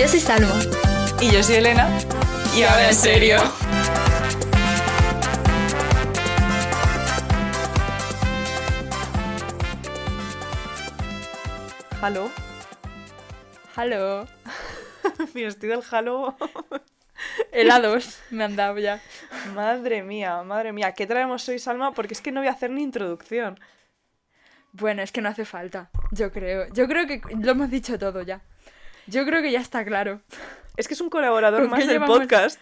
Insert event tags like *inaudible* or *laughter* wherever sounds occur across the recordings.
Yo soy Salma. Y yo soy Elena. Y ahora en serio. Halo. Halo. *laughs* Mi vestido del Halo. *laughs* Helados me han dado ya. Madre mía, madre mía. ¿Qué traemos hoy, Salma? Porque es que no voy a hacer ni introducción. Bueno, es que no hace falta, yo creo. Yo creo que lo hemos dicho todo ya. Yo creo que ya está claro. Es que es un colaborador ¿Con más del llevamos? podcast.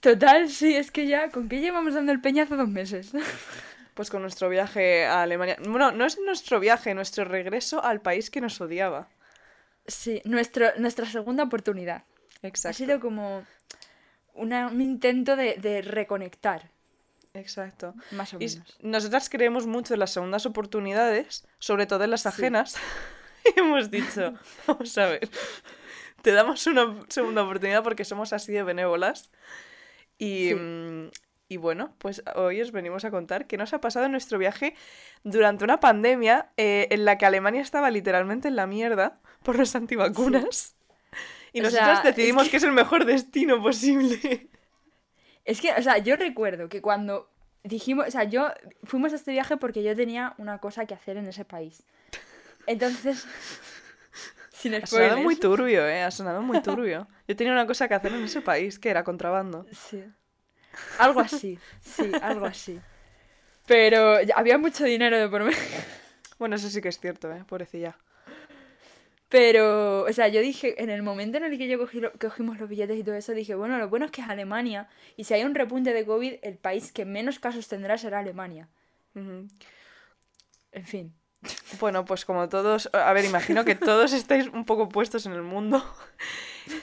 Total, sí, es que ya, ¿con qué llevamos dando el peñazo dos meses? *laughs* Pues con nuestro viaje a Alemania. Bueno, no es nuestro viaje, nuestro regreso al país que nos odiaba. Sí, nuestro, nuestra segunda oportunidad. Ha Exacto. sido como una- un intento de, de reconectar, Exacto. más o menos. nosotras creemos mucho en las segundas oportunidades, sobre todo en las ajenas. *laughs* *laughs* hemos dicho, vamos a ver, te damos una segunda oportunidad porque somos así de benévolas. Y, Sí. mm, y bueno, pues hoy os venimos a contar qué nos ha pasado en nuestro viaje durante una pandemia eh, en la que Alemania estaba literalmente en la mierda por los antivacunas. Y nosotras sea, es decidimos que- que es el mejor destino posible. Es que, o sea, yo recuerdo que cuando dijimos, o sea, yo fuimos a este viaje porque yo tenía una cosa que hacer en ese país. Entonces, *laughs* sin Ha sonado spoilers. muy turbio, ¿eh? Ha sonado muy *laughs* turbio. Yo tenía una cosa que hacer en ese país, que era contrabando. Sí. Algo así, sí, algo así. Pero había mucho dinero de por medio. *laughs* Bueno, eso sí que es cierto, ¿eh? Pobrecilla. Pero, o sea, yo dije, en el momento en el que yo cogí lo- cogimos los billetes y todo eso, dije, bueno, lo bueno es que es Alemania. Y si hay un repunte de COVID, el país que menos casos tendrá será Alemania. Ujú. En fin. Bueno, pues como todos... A ver, imagino que todos estáis un poco puestos en el mundo.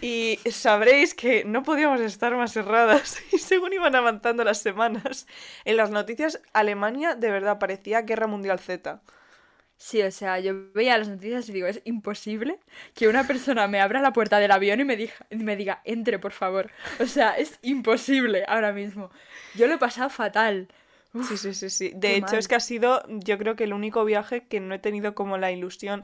Y sabréis que no podíamos estar más erradas. *laughs* Y según iban avanzando las semanas, en las noticias Alemania de verdad parecía Guerra Mundial Z. Sí, o sea, yo veía las noticias y digo, es imposible que una persona me abra la puerta del avión y me diga, me diga, entre, por favor. O sea, es imposible ahora mismo. Yo lo he pasado fatal. Sí, sí, sí, sí. De qué hecho, mal. es que ha sido, yo creo que el único viaje que no he tenido como la ilusión.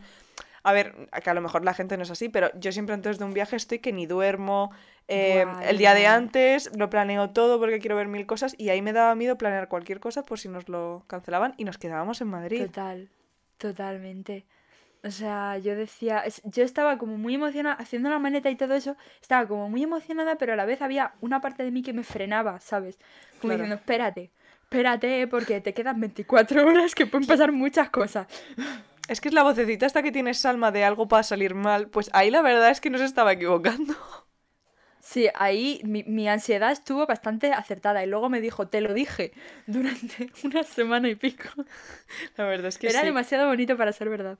A ver, que a lo mejor la gente no es así, pero yo siempre antes de un viaje estoy que ni duermo. eh, el día de antes lo planeo todo porque quiero ver mil cosas y ahí me daba miedo planear cualquier cosa por si nos lo cancelaban y nos quedábamos en Madrid. Total, totalmente. O sea, yo decía, yo estaba como muy emocionada, haciendo la maleta y todo eso, estaba como muy emocionada, pero a la vez había una parte de mí que me frenaba, ¿sabes? Como Claro. diciendo, espérate, espérate, porque te quedan 24 horas que pueden pasar muchas cosas. Es que es la vocecita esta que tiene Salma de algo para salir mal, pues ahí la verdad es que no se estaba equivocando. Sí, ahí mi, mi ansiedad estuvo bastante acertada y luego me dijo, te lo dije, durante *laughs* una semana y pico. La verdad es que Era sí. demasiado bonito para ser verdad.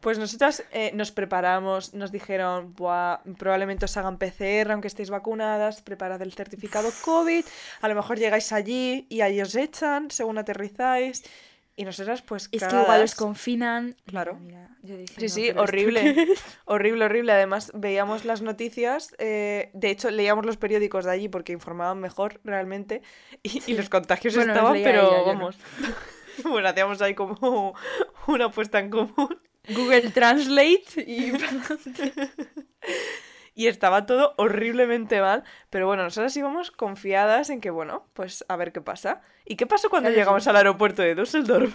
Pues nosotras eh, nos preparamos, nos dijeron, Buah, probablemente os hagan PCR aunque estéis vacunadas, preparad el certificado COVID, a lo mejor llegáis allí y ahí os echan según aterrizáis. Y nosotras pues Es que igual os confinan. Claro. Mira, mira, yo Sí, diciendo, sí, "¿Pero esto horrible. qué es?". *laughs* Horrible, horrible. Además, veíamos las noticias. eh, de hecho, leíamos los periódicos de allí porque informaban mejor realmente. Y, los contagios Bueno, estaban, pero ella, yo no. vamos. bueno, *laughs* hacíamos ahí como *laughs* una apuesta en común. Google Translate y. *laughs* Y estaba todo horriblemente mal. Pero bueno, nosotras íbamos confiadas en que, bueno, pues a ver qué pasa. ¿Y qué pasó cuando Claro, llegamos sí. al aeropuerto de Düsseldorf?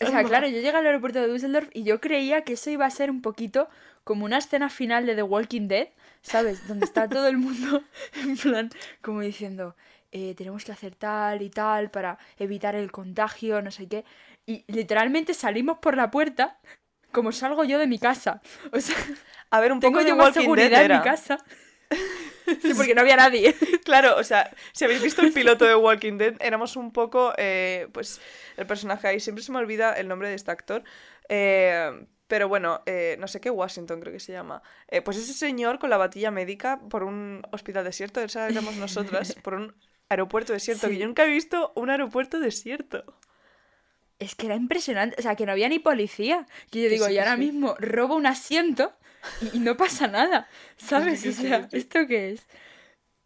O sea, claro, yo llegué al aeropuerto de Düsseldorf y yo creía que eso iba a ser un poquito como una escena final de The Walking Dead, ¿sabes? Donde está todo el mundo *laughs* en plan, como diciendo, eh, tenemos que hacer tal y tal para evitar el contagio, no sé qué. Y literalmente salimos por la puerta como salgo yo de mi casa. O sea, A ver, un tengo poco de yo más seguridad en mi casa. *laughs* Sí, porque no había nadie. Claro, o sea, si habéis visto el piloto de Walking Dead, éramos un poco, eh, pues, el personaje ahí, siempre se me olvida el nombre de este actor, eh, pero bueno, eh, no sé qué, Washington creo que se llama. Eh, pues ese señor con la batilla médica por un hospital desierto, esa éramos nosotras, *laughs* por un aeropuerto desierto, Sí. que yo nunca he visto un aeropuerto desierto. Es que era impresionante, o sea, que no había ni policía. Que yo digo, sí, y ahora sí. mismo robo un asiento y, y no pasa nada, *laughs* ¿sabes? O sea. ¿esto qué es?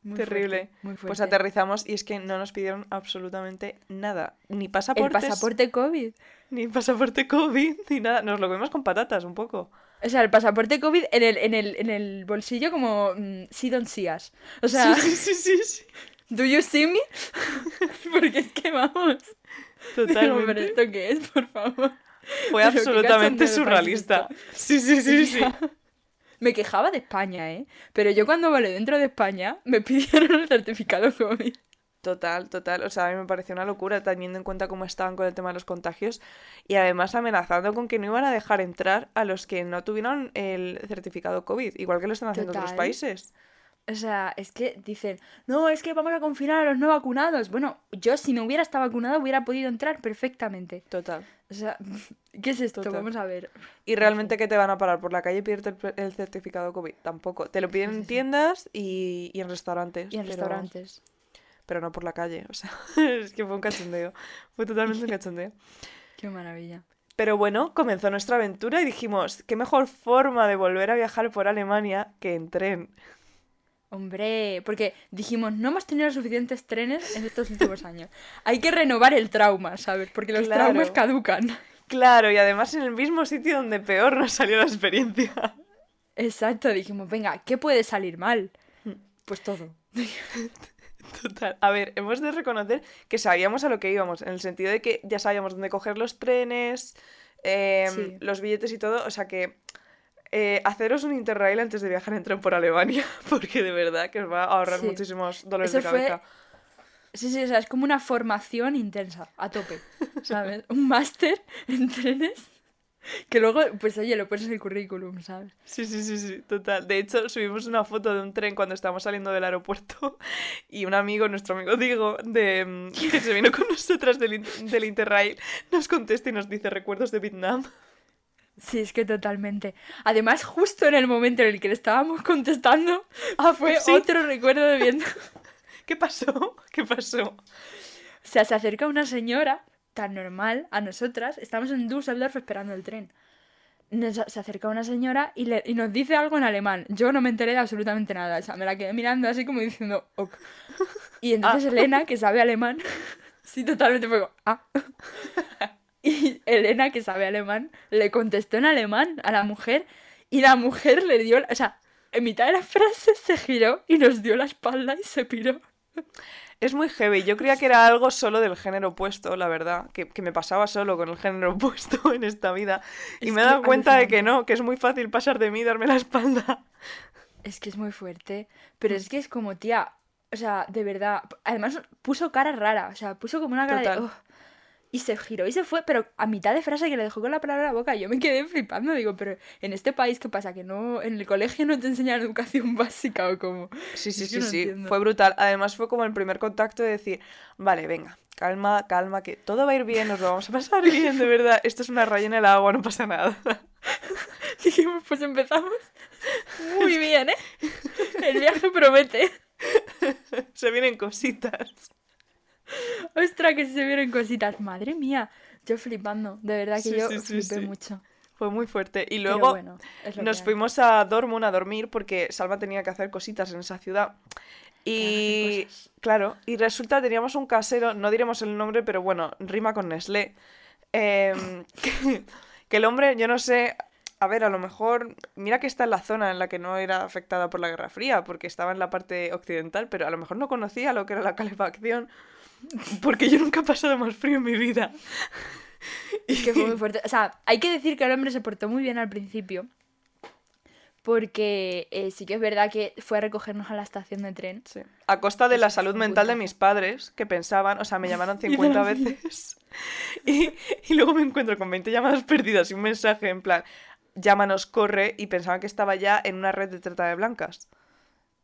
Muy Terrible. fuerte, muy Pues aterrizamos y es que no nos pidieron absolutamente nada. Ni El pasaportes, pasaporte COVID. ni pasaporte COVID, ni nada. Nos lo comimos con patatas un poco. O sea, el pasaporte COVID en el, en el, en el bolsillo como mm, sí don sías. O sea, sí, sí, sí, sí. *laughs* ¿do you see me? *laughs* Porque es que vamos. *laughs* Digo, ¿pero Totalmente. esto qué es, por favor? Fue Pero absolutamente surrealista. Sí, sí, sí, sí. Me quejaba de España, ¿eh? Pero yo cuando volé dentro de España me *laughs* pidieron el certificado COVID. Total, total. O sea, a mí me pareció una locura teniendo en cuenta cómo estaban con el tema de los contagios y además amenazando con que no iban a dejar entrar a los que no tuvieron el certificado COVID, igual que lo están haciendo otros países. O sea, es que dicen, no, es que vamos a confinar a los no vacunados. Bueno, yo si no hubiera estado vacunado hubiera podido entrar perfectamente. Total. O sea, *laughs* ¿qué es esto? Total. Vamos a ver. Y realmente que te van a parar por la calle y pedirte el, el certificado COVID. Tampoco. Te lo piden en tiendas y, y en restaurantes. Y en pero- restaurantes. Pero no por la calle. O sea, *laughs* es que fue un cachondeo. Fue totalmente un cachondeo. *laughs* Qué maravilla. Pero bueno, comenzó nuestra aventura y dijimos, qué mejor forma de volver a viajar por Alemania que en tren. Hombre, porque dijimos, no hemos tenido suficientes trenes en estos últimos *laughs* años. Hay que renovar el trauma, ¿sabes? Porque los Claro. traumas caducan. Claro, y además en el mismo sitio donde peor nos salió la experiencia. Exacto, dijimos, venga, ¿qué puede salir mal? Pues todo. Total. A ver, hemos de reconocer que sabíamos a lo que íbamos, en el sentido de que ya sabíamos dónde coger los trenes, em, Sí. los billetes y todo. O sea que eh, haceros un interrail antes de viajar en tren por Alemania, *laughs* porque de verdad que os va a ahorrar Sí. muchísimos dolores Eso de fue- cabeza. Sí, sí, o sea, es como una formación intensa, a tope, *laughs* ¿sabes? Un máster en trenes que luego, pues oye, lo pones en el currículum, ¿sabes? Sí, sí, sí, sí, total. De hecho, subimos una foto de un tren cuando estábamos saliendo del aeropuerto *laughs* y un amigo, nuestro amigo Diego, de, mm, que se vino con nosotras del, del Interrail, nos contesta y nos dice recuerdos de Vietnam. Sí, es que totalmente. Además, justo en el momento en el que le estábamos contestando, fue sí. otro recuerdo de Vietnam. *laughs* ¿Qué pasó? ¿Qué pasó? O sea, se acerca una señora tan normal a nosotras. Estamos en Düsseldorf esperando el tren. Nos- se acerca una señora y, le- y nos dice algo en alemán. Yo no me enteré de absolutamente nada. O sea, me la quedé mirando así como diciendo, ok. Y entonces Elena, que sabe alemán, *laughs* sí, totalmente fue como, ah. *laughs* *laughs* Y Elena, que sabe alemán, le contestó en alemán a la mujer y la mujer le dio, la- o sea, en mitad de la frase se giró y nos dio la espalda y se piró. Es muy heavy. Yo creía que era algo solo del género opuesto, la verdad. Que, que me pasaba solo con el género *laughs* opuesto en esta vida. Y Es me he dado cuenta de que no, que es muy fácil pasar de mí y darme la espalda. Es que es muy fuerte. Pero es que es como, tía. O sea, de verdad. Además, puso cara rara. O sea, puso como una cara Total. de. "Ugh". Y se giró y se fue. Pero a mitad de frase que le dejó con la palabra en la boca, yo me quedé flipando. Digo, pero en este país, ¿qué pasa? Que no. En el colegio no te enseñan educación *laughs* básica o como. Sí, sí, sí, no sí. entiendo. Fue brutal. Además fue como el primer contacto de decir, vale, venga, calma, calma, que todo va a ir bien, nos lo vamos a pasar *laughs* bien, de verdad. Esto es una raya en el agua, no pasa nada. *laughs* Dijimos, pues empezamos. Muy bien, ¿eh? El viaje promete. Se vienen cositas. *laughs* Ostras, que se vieron cositas. Madre mía. Yo flipando. De verdad que Sí, yo sí, flipé sí. mucho. Fue muy fuerte. Y luego bueno, nos fuimos a Dortmund a dormir porque Salma tenía que hacer cositas en esa ciudad. Y claro, y resulta teníamos un casero, no diremos el nombre, pero bueno, rima con Nestlé. em, *laughs* que, que el hombre, yo no sé, a ver, a lo mejor, mira que está en la zona en la que no era afectada por la Guerra Fría, porque estaba en la parte occidental, pero a lo mejor no conocía lo que era la calefacción, porque yo nunca he pasado más frío en mi vida. *laughs* Es que fue muy fuerte. O sea, hay que decir que el hombre se portó muy bien al principio. Porque eh, sí que es verdad que fue a recogernos a la estación de tren. Sí. A costa de la salud mental de mis padres, que pensaban, o sea, me llamaron *laughs* 50 veces. *laughs* Y, y luego me encuentro con 20 llamadas perdidas y un mensaje en plan, llámanos, corre, y pensaban que estaba ya en una red de trata de blancas.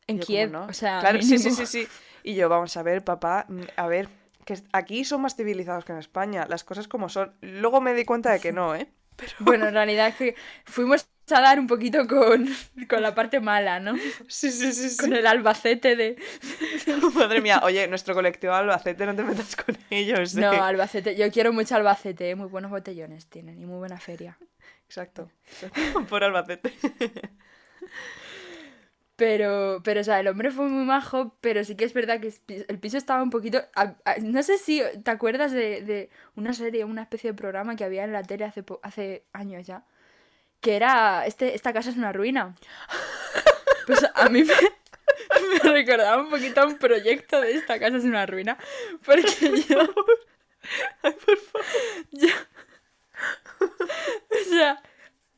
En Kiev. ¿cómo no? O sea, claro, sí, sí, sí, sí. Y yo, vamos a ver, papá, mm, a ver, que aquí son más civilizados que en España, las cosas como son. Luego me di cuenta de que no, ¿eh? Pero *laughs* Bueno, en realidad es que fuimos a dar un poquito con, con la parte mala, ¿no? sí, sí, sí, sí. Con el Albacete de... *laughs* Madre mía, oye, nuestro colectivo Albacete, no te metas con ellos. No, ¿eh? Albacete. Yo quiero mucho Albacete, ¿eh? muy buenos botellones tienen y muy buena feria. Exacto. *laughs* Por Albacete. Pero, pero, o sea, el hombre fue muy majo, pero sí que es verdad que el piso estaba un poquito... a- a- no sé si te acuerdas de, de una serie, una especie de programa que había en la tele hace, hace años ya, que era, este, esta casa es una ruina. *laughs* Pues a mí me, *laughs* me recordaba un poquito a un proyecto de esta casa es una ruina. Porque yo... Ay, por favor. yo- o sea,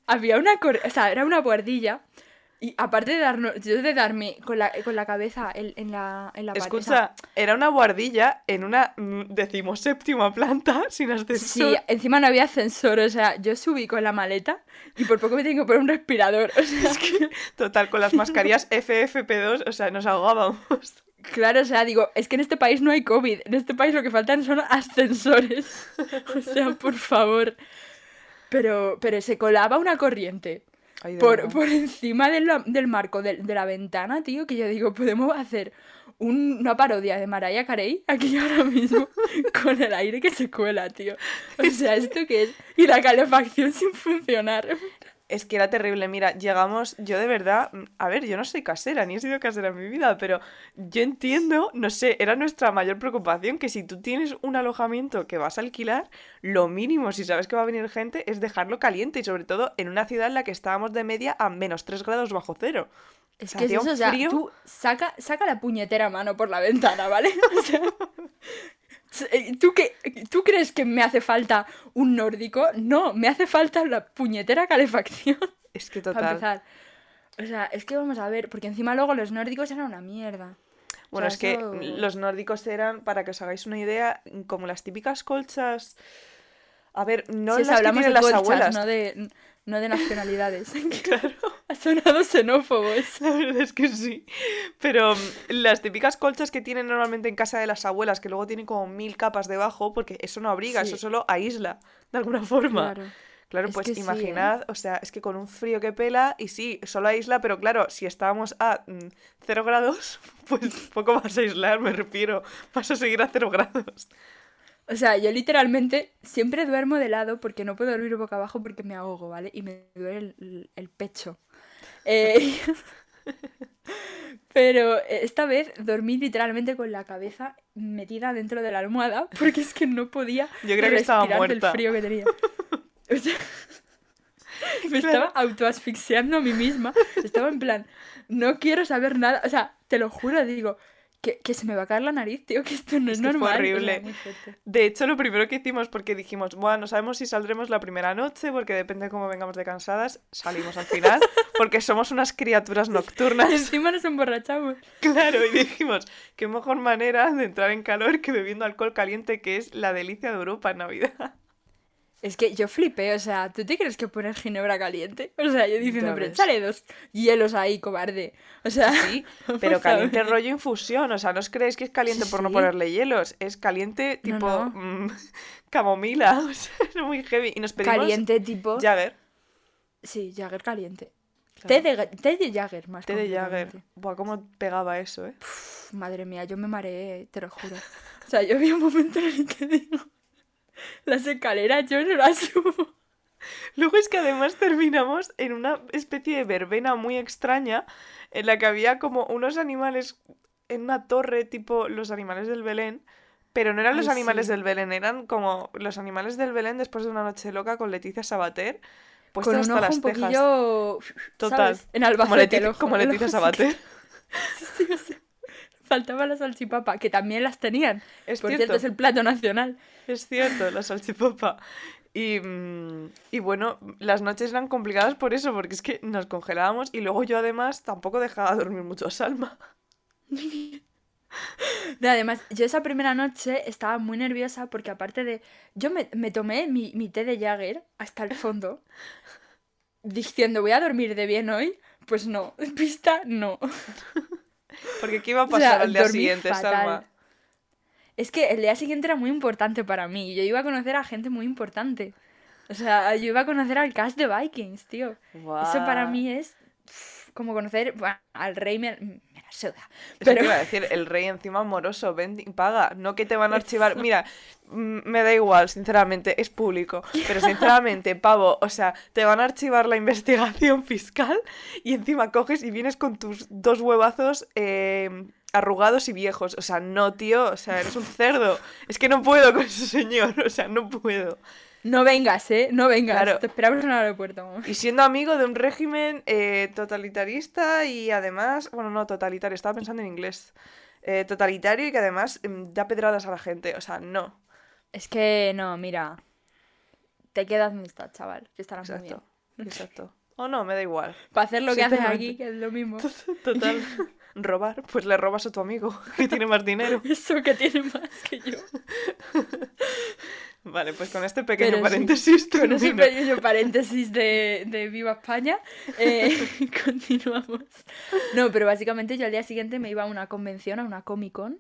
había una... O sea, era una buhardilla. Y aparte de darnos... Yo de darme con la, con la cabeza en, en la, en la pared, o sea, Escucha, era una guardilla en una decimoséptima planta *laughs* sin ascensor. Sí, encima no había ascensor, o sea, yo subí con la maleta y por poco me tengo que poner un respirador. O sea, Total, con las mascarillas *laughs* FFP2, o sea, nos ahogábamos. claro, o sea, digo, es que en este país no hay COVID, en este país lo que faltan son ascensores. *laughs* O sea, por favor. Pero, pero se colaba una corriente Ay, por, por encima de la- del marco de, de la ventana, tío, que yo digo, podemos hacer un- una parodia de Mariah Carey aquí *laughs* ahora mismo *laughs* con el aire que se cuela, tío. O sea, ¿esto qué es? Y la calefacción sin funcionar. Es que era terrible. Mira, llegamos, yo de verdad, a ver, yo no soy casera, ni he sido casera en mi vida, pero yo entiendo, no sé, era nuestra mayor preocupación que si tú tienes un alojamiento que vas a alquilar, lo mínimo, si sabes que va a venir gente, es dejarlo caliente y sobre todo en una ciudad en la que estábamos de media a menos 3 grados bajo cero. Es que es eso, o sea, frío. tú saca, saca la puñetera mano por la ventana, ¿vale? *laughs* O sea, ¿tú, qué, ¿Tú crees que me hace falta un nórdico? No, me hace falta la puñetera calefacción *laughs* Es que para total. empezar. O sea, es que vamos a ver, porque encima luego los nórdicos eran una mierda. Bueno, O es que los nórdicos eran, para que os hagáis una idea, como las típicas colchas. A ver, no Sí, las hablamos de las colchas, abuelas. no de, no de nacionalidades. *laughs* Claro. Ha sonado xenófobo eso. La verdad es que sí. Pero mm, las típicas colchas que tienen normalmente en casa de las abuelas, que luego tienen como mil capas debajo, porque eso no abriga, Sí. eso solo aísla, de alguna forma. Claro. Claro, Es pues sí, ¿eh? imaginad, o sea, es que con un frío que pela, y sí, solo aísla, pero claro, si estábamos a mm, cero grados, *laughs* pues poco vas a aislar, me refiero, vas a seguir a cero grados. O sea, yo literalmente siempre duermo de lado porque no puedo dormir boca abajo porque me ahogo, ¿vale? Y me duele el, el- el pecho. Eh, *laughs* Pero esta vez dormí literalmente con la cabeza metida dentro de la almohada porque es que no podía Yo creo que estaba respirar del muerta. frío que tenía. O sea, *laughs* me Claro. estaba autoasfixiando a mí misma. Estaba en plan, no quiero saber nada. O sea, te lo juro, digo, que, que se me va a caer la nariz, tío, que esto no es, Es que fue normal. Horrible. De hecho, lo primero que hicimos, porque dijimos, bueno, no sabemos si saldremos la primera noche, porque depende de cómo vengamos de cansadas, salimos al final, *laughs* porque somos unas criaturas Y nocturnas. *laughs* encima nos emborrachamos. Claro, y *laughs* dijimos, qué mejor manera de entrar en calor que bebiendo alcohol caliente, que es la delicia de Europa en Navidad. Es que yo flipé, o sea, ¿tú te crees que poner ginebra caliente? O sea, yo diciendo, pero échale dos hielos ahí, cobarde. O sea, Sí, *laughs* pero caliente rollo infusión, o sea, no os creéis que es caliente Sí, por no sí. ponerle hielos, es caliente tipo no. mm, *laughs* camomila, *laughs* o sea, es muy heavy. Y nos pedimos Caliente tipo... Jagger, Sí, Jagger caliente. Claro. Té, de, té de Jagger, más té de Jagger. Buah, cómo pegaba eso, ¿eh? Madre mía, yo me mareé, te lo juro. O sea, yo vi un momento en el que digo... *laughs* Las escaleras yo no las subo. Luego es que además terminamos en una especie de verbena muy extraña en la que había como unos animales en una torre tipo los animales del Belén, pero no eran los animales sí. del Belén, eran como los animales del Belén después de una noche loca con Leticia Sabater, Con puestos un hasta ojo las un poquillo... Total. ¿sabes? En Albacete Como, Leti- el ojo, como el Leticia ojo así que- Sabater. *laughs* Sí, sea, faltaba la salchipapa, que también las tenían. Es Por cierto. cierto, es el plato nacional. Es cierto, la salchipapa. Y, mm, y bueno, las noches eran complicadas por eso, porque es que nos congelábamos y luego yo además tampoco dejaba dormir mucho a Salma. No, además, yo esa primera noche estaba muy nerviosa porque aparte de... Yo me, me tomé mi, mi té de Jagger hasta el fondo, diciendo, voy a dormir de bien hoy. Pues no, *laughs* pista, no. Porque ¿qué iba a O sea, pasar al día siguiente, fatal. Salma? Es que el día siguiente era muy importante para mí. Yo iba a conocer a gente muy importante. O sea, yo iba a conocer al cast de Vikings, tío. Eso para mí es como conocer bueno, al rey suda. Eso te Pero iba a decir, el rey encima amoroso, ven y paga, no que te van a archivar. Mira, mm, me da igual, sinceramente, es público, pero sinceramente, *laughs* pavo, o sea, te van a archivar la investigación fiscal y encima coges y vienes con tus dos huevazos eh, arrugados y viejos. O sea, no, tío, o sea, eres un cerdo. Es que no puedo con ese señor, o sea, no puedo. No vengas, ¿eh? No vengas. Claro. Te esperamos en el aeropuerto. mamá. Y siendo amigo de un régimen eh, totalitarista y además, bueno, no totalitario, estaba pensando en inglés. Eh, totalitario y que además mm, da pedradas a la gente. O sea, no. Es que no, mira. Te quedas donde estás, chaval. Que estarás muy bien. Exacto. Exacto. O no, me da igual. *laughs* Para hacer lo que haces aquí, que es lo mismo. Total. *laughs* Robar, pues le robas a tu amigo, *laughs* que tiene más dinero. Eso que tiene más que yo. Vale, pues con este pequeño Pero sí, paréntesis Con ese pequeño paréntesis de, de Viva España, eh, *laughs* continuamos. No, pero básicamente yo al día siguiente me iba a una convención, a una Comic Con,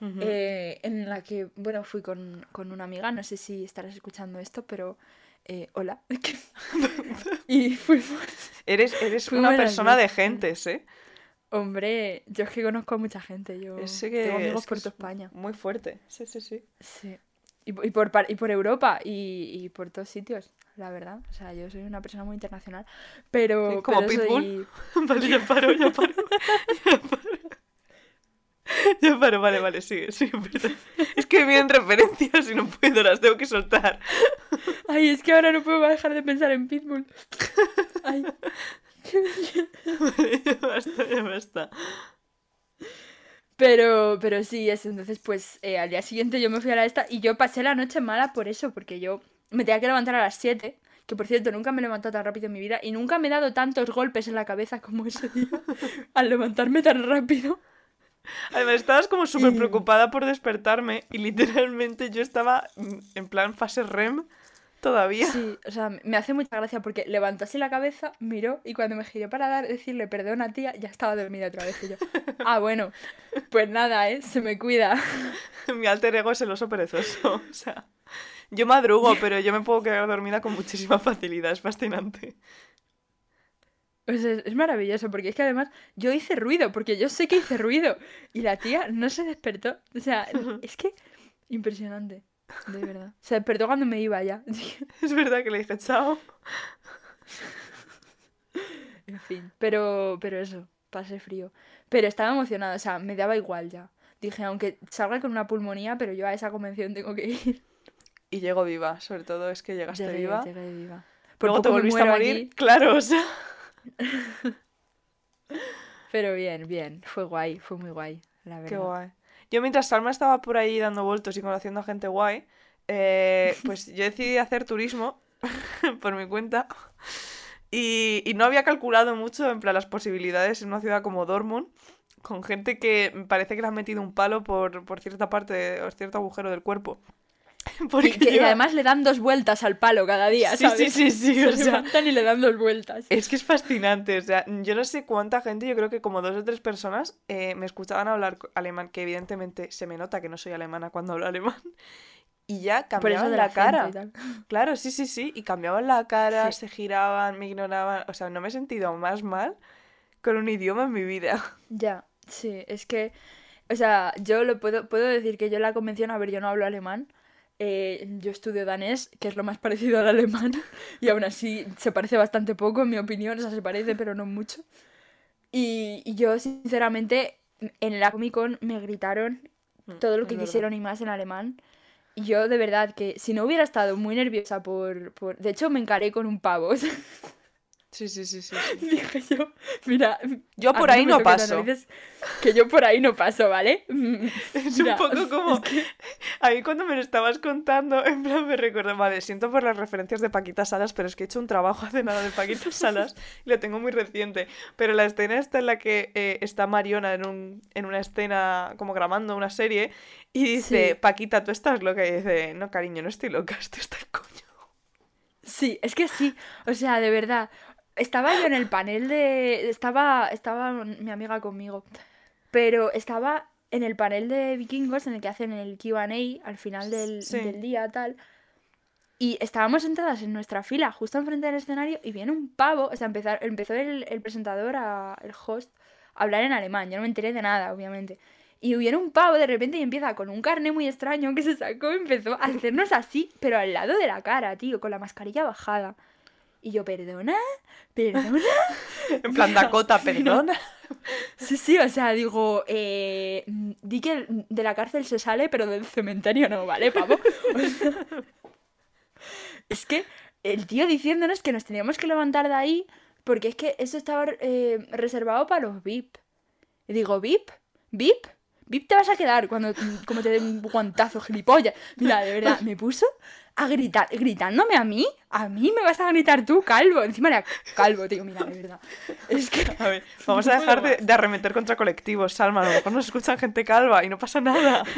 eh, en la que, bueno, fui con, con una amiga, no sé si estarás escuchando esto, pero eh, hola. *laughs* y fuimos, Eres, eres Fuimos una persona de gentes, ¿eh? hombre, yo es que conozco a mucha gente, yo que tengo amigos es que por toda España. Muy fuerte. Sí, sí, sí. Sí. Y, po- y por, y por Europa y, y por todos sitios, la verdad. O sea, yo soy una persona muy internacional. Pero. Sí, como pero Pitbull. soy- *laughs* Vale, ya paro, ya paro. Ya paro. Ya paro, vale, vale, sigue, sigue, perdón. Es que vienen referencias y no puedo, las tengo que soltar. Ay, es que ahora no puedo dejar de pensar en Pitbull. *laughs* Ay. Vale, ya basta, ya basta. Pero, pero sí, eso. Entonces, pues eh, al día siguiente yo me fui a la esta y yo pasé la noche mala por eso, porque yo me tenía que levantar a las 7. Que por cierto, nunca me he levantado tan rápido en mi vida y nunca me he dado tantos golpes en la cabeza como ese día *laughs* al levantarme tan rápido. Además, estabas como súper preocupada por despertarme y literalmente yo estaba en plan fase REM todavía. Sí, o sea, me hace mucha gracia porque levantó así la cabeza, miró y cuando me giré para dar, decirle perdón a tía, ya estaba dormida otra vez. Y yo, ah, bueno, pues nada, ¿eh? Se me cuida. *laughs* Mi alter ego es el oso perezoso. O sea, yo madrugo, pero yo me puedo quedar dormida con muchísima facilidad. Es fascinante. Pues es, es maravilloso porque es que además yo hice ruido, porque yo sé que hice ruido y la tía no se despertó. O sea, *laughs* es que impresionante, de verdad. Se despertó cuando me iba ya. *laughs* Es verdad que le dije chao. En fin, pero, pero eso, pasé frío. Pero estaba emocionada, o sea, me daba igual ya. Dije, aunque salga con una pulmonía, pero yo a esa convención tengo que ir. Y llego viva, sobre todo es que llegaste Llegué, viva. llegué viva. Por Luego te volviste a morir. allí, Claro, o sea. *laughs* pero bien, bien. Fue guay, fue muy guay, la verdad. Qué guay. Yo mientras Salma estaba por ahí dando vueltos y conociendo a gente guay, eh, *laughs* pues yo decidí hacer turismo *laughs* por mi cuenta. Y, y no había calculado mucho en plan las posibilidades en una ciudad como Dortmund, con gente que me parece que le han metido un palo por, por cierta parte o cierto agujero del cuerpo. *laughs* Porque Y, que- y lleva- además le dan dos vueltas al palo cada día, Sí, ¿sabes? sí, sí, sí, *laughs* Se sea, levantan y le dan dos vueltas. Es que es fascinante, o sea, yo no sé cuánta gente, yo creo que como dos o tres personas eh, me escuchaban hablar alemán, que evidentemente se me nota que no soy alemana cuando hablo alemán, y ya cambiaban la acento cara. Claro, sí, sí, sí, y cambiaban la cara, Sí. se giraban, me ignoraban, o sea, no me he sentido más mal con un idioma en mi vida. *laughs* Ya, sí, es que, o sea, yo lo puedo, puedo decir que yo en la convención, a ver, yo no hablo alemán, eh, yo estudio danés, que es lo más parecido al alemán, *laughs* y aún así se parece bastante poco, en mi opinión, o sea, se parece, pero no mucho. Y, y yo, sinceramente, en la Comic Con me gritaron todo lo Mm, que quisieron y más en alemán. Y yo, de verdad, que si no hubiera estado muy nerviosa por... por... De hecho, me encaré con un pavo. *laughs* Sí, sí, sí, sí. *laughs* Dije yo, mira, Yo por ahí no paso. narices, que yo por ahí no paso, ¿vale? *laughs* Es mira, un poco como... es que- *laughs* A mí cuando me lo estabas contando, en plan me recuerdo, vale, siento por las referencias de Paquita Salas, pero es que he hecho un trabajo hace nada de Paquita Salas y lo tengo muy reciente. Pero la escena está en la que eh, está Mariona en, un, en una escena como grabando una serie y dice, Sí. Paquita, tú estás loca y dice, no cariño, no estoy loca, estoy el coño. Sí, es que sí, o sea, de verdad. Estaba yo en el panel de... Estaba, estaba mi amiga conmigo, pero estaba en el panel de vikingos en el que hacen el Q&A al final del, Sí. del día, tal. Y estábamos sentadas en nuestra fila, justo enfrente del escenario, y viene un pavo, o sea, empezar, empezó el, el presentador, a- el host, a hablar en alemán. Yo no me enteré de nada, obviamente. Y viene un pavo de repente y empieza con un carné muy extraño que se sacó y empezó a hacernos así, pero al lado de la cara, tío, con la mascarilla bajada. Y yo, perdona, perdona. *laughs* En plan, Dakota, *laughs* perdona. Sí, sí, o sea, digo, eh, di que de la cárcel se sale, pero del cementerio no, ¿vale, pavo? *laughs* O sea, Es que el tío diciéndonos que nos teníamos que levantar de ahí porque es que eso estaba eh, reservado para los VIP. Y digo, ¿VIP? ¿VIP? ¿VIP te vas a quedar cuando como te den un guantazo, gilipollas? Mira, de verdad, *laughs* me puso a gritar, gritándome a mí. A mí me vas a gritar tú, calvo. Encima era calvo, tío, mira, de verdad. Es que... A ver, vamos a *laughs* dejar de, de arremeter contra colectivos, Salma. A lo mejor nos escuchan gente calva y no pasa nada. *laughs*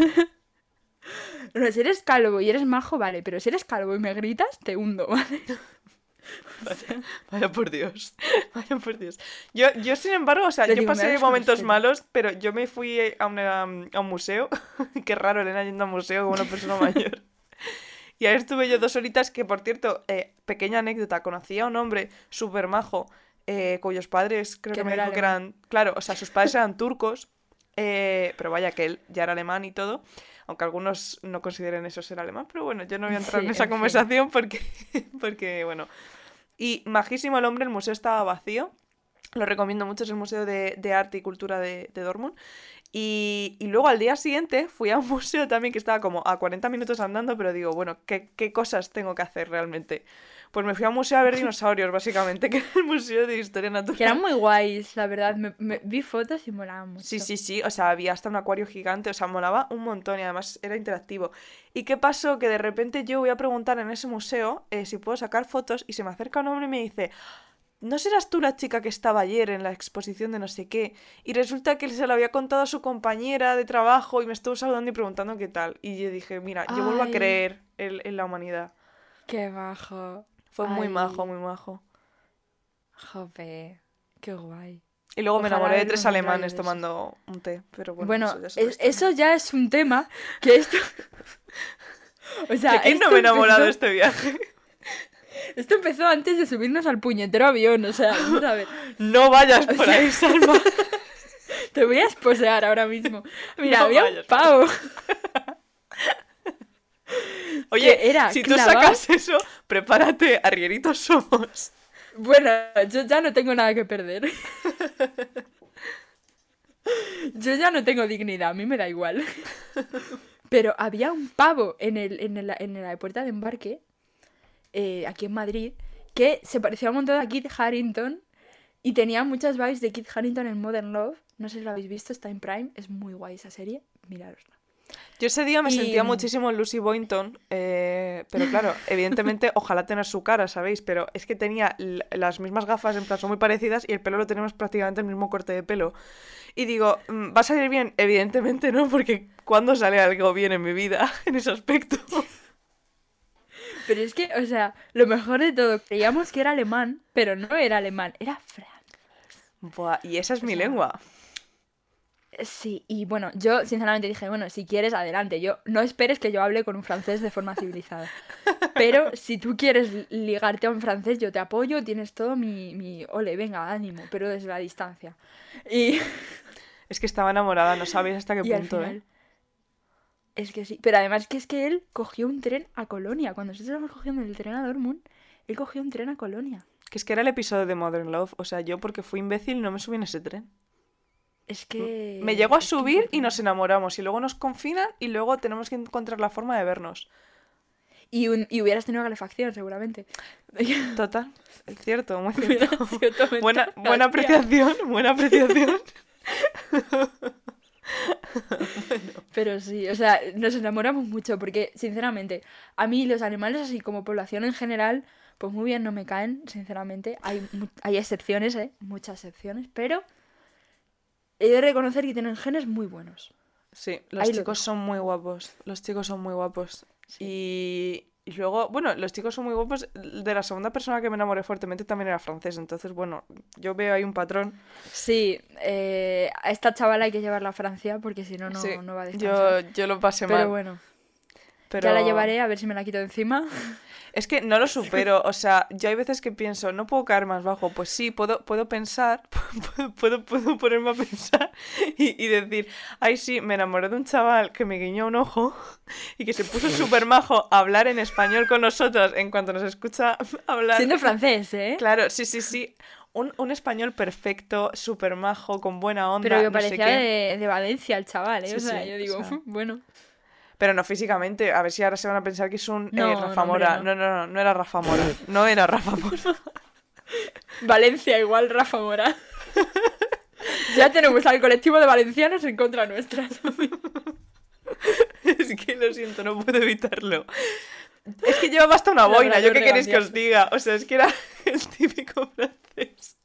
No, si eres calvo y eres majo, vale, pero si eres calvo y me gritas, te hundo, ¿vale? Vaya, vaya por Dios. Vaya por Dios. Yo, yo sin embargo, o sea, yo pasé momentos malos, pero yo me fui a, una- a un museo. *laughs* Qué raro, Elena yendo a un museo como una persona mayor. Y ahí estuve yo dos horitas que, por cierto, eh, pequeña anécdota, conocí a un hombre súper majo, eh, cuyos padres creo Que me dijo que eran, claro, o sea, sus padres eran turcos, eh, pero vaya que él ya era alemán y todo, aunque algunos no consideren eso ser alemán, pero bueno, yo no voy a entrar Sí, en esa en fin. conversación porque, *laughs* porque, bueno. Y majísimo el hombre, el museo estaba vacío. Lo recomiendo mucho, es el Museo de, de Arte y Cultura de, de Dortmund. Y, y luego al día siguiente fui a un museo también que estaba como a 40 minutos andando, pero digo, bueno, ¿qué, qué cosas tengo que hacer realmente? Pues me fui a un museo a ver dinosaurios, básicamente, *laughs* que era el Museo de Historia Natural. Que eran muy guays, la verdad. Me, me- vi fotos y molaban mucho. Sí, sí, sí, o sea, había hasta un acuario gigante, o sea, molaba un montón y además era interactivo. ¿Y qué pasó? Que de repente yo voy a preguntar en ese museo eh, si puedo sacar fotos y se me acerca un hombre y me dice, ¿no serás tú la chica que estaba ayer en la exposición de no sé qué? Y resulta que se lo había contado a su compañera de trabajo y me estuvo saludando y preguntando qué tal. Y yo dije, mira, yo vuelvo a creer en, en la humanidad. Qué bajo. Fue muy majo, muy majo. Jope. Qué guay. Y luego me enamoré de tres alemanes tomando un té, pero bueno, Bueno, eso ya es eso ya un tema que esto... *laughs* o sea, ¿De quién no me he enamorado de empezó- este viaje? *laughs* Esto empezó antes de subirnos al puñetero avión, o sea, vamos a ver. *gasps* No vayas *laughs* por sea- ahí, Salma. Te voy a esposear ahora mismo. Mira, No había un pavo. *laughs* Oye, era si tú sacas eso, prepárate, arrieritos somos. Bueno, yo ya no tengo nada que perder. *laughs* Yo ya no tengo dignidad, a mí me da igual. Pero había un pavo en, el, en, el- en la puerta de embarque, eh, aquí en Madrid, que se parecía un montón a Kit Harrington y tenía muchas vibes de Kit Harrington en Modern Love. No sé si lo habéis visto, está en Prime, es muy guay esa serie, mirarosla. Yo ese día me Y- sentía muchísimo Lucy Boynton, eh, pero claro, evidentemente, *laughs* ojalá tener su cara, ¿sabéis? Pero es que tenía las mismas gafas, en plan, son muy parecidas y el pelo lo tenemos prácticamente el mismo corte de pelo. Y digo, mm, ¿va a salir bien? Evidentemente no, porque ¿cuándo sale algo bien en mi vida *laughs* en ese aspecto? *laughs* Pero es que, o sea, lo mejor de todo, creíamos que era alemán, pero no era alemán, era francés. Buah, y esa es mi sea, lengua. Sí, y bueno, yo sinceramente dije, bueno, si quieres, adelante. Yo no esperes que yo hable con un francés de forma civilizada. Pero si tú quieres ligarte a un francés, yo te apoyo, tienes todo mi, mi ole, venga, ánimo, pero desde la distancia. Y, Es que estaba enamorada, no sabéis hasta qué *laughs* y al punto, final. ¿eh? Es que sí. Pero además que es que él cogió un tren a Colonia. Cuando nosotros estábamos cogiendo el tren a Dortmund, él cogió un tren a Colonia. Que es que era el episodio de Modern Love, o sea, yo porque fui imbécil no me subí en ese tren. Es que. Me llegó a subir y nos enamoramos y luego nos confinan y luego tenemos que encontrar la forma de vernos. Y, un- y hubieras tenido calefacción, seguramente. *laughs* Total, es cierto, muy cierto. Buena, buena apreciación, buena apreciación. *laughs* Pero sí, o sea, nos enamoramos mucho porque, sinceramente, a mí los animales, así como población en general, pues muy bien no me caen, sinceramente. Hay, hay excepciones, ¿eh? Muchas excepciones, pero he de reconocer que tienen genes muy buenos. Sí, los Ahí chicos son muy guapos, los chicos son muy guapos. Sí. Y, y luego, bueno, los chicos son muy guapos. De la segunda persona que me enamoré fuertemente también era francés, entonces, bueno, yo veo ahí un patrón. Sí, eh, a esta chavala hay que llevarla a Francia porque si no, no, Sí, no va a yo, descansar. yo lo pasé Pero mal. bueno, pero... ya la llevaré a ver si me la quito de encima. Es que no lo supero, o sea, yo hay veces que pienso, no puedo caer más bajo, pues sí, puedo, puedo pensar, *laughs* puedo, puedo, ponerme a pensar y, y decir, ay sí, me enamoré de un chaval que me guiñó un ojo y que se puso *laughs* súper majo a hablar en español con nosotros en cuanto nos escucha *laughs* hablar. Siendo francés, ¿eh? Claro, sí, sí, sí, un, un español perfecto, súper majo, con buena onda, Pero que no sé parecía qué. de, de Valencia el chaval, ¿eh? Sí, o sea, sí, yo digo, o sea. bueno. Pero no físicamente. A ver si ahora se van a pensar que es un eh, No, Rafa Mora. no. No. no, no, no, era Rafa Mora. No era Rafa Mora. *laughs* Valencia igual, Rafa Mora. *laughs* ya tenemos al colectivo de valencianos en contra nuestra. *laughs* es que lo siento, no puedo evitarlo. Es que llevaba hasta una boina, ¿yo qué queréis que os diga? O sea, es que era el típico francés.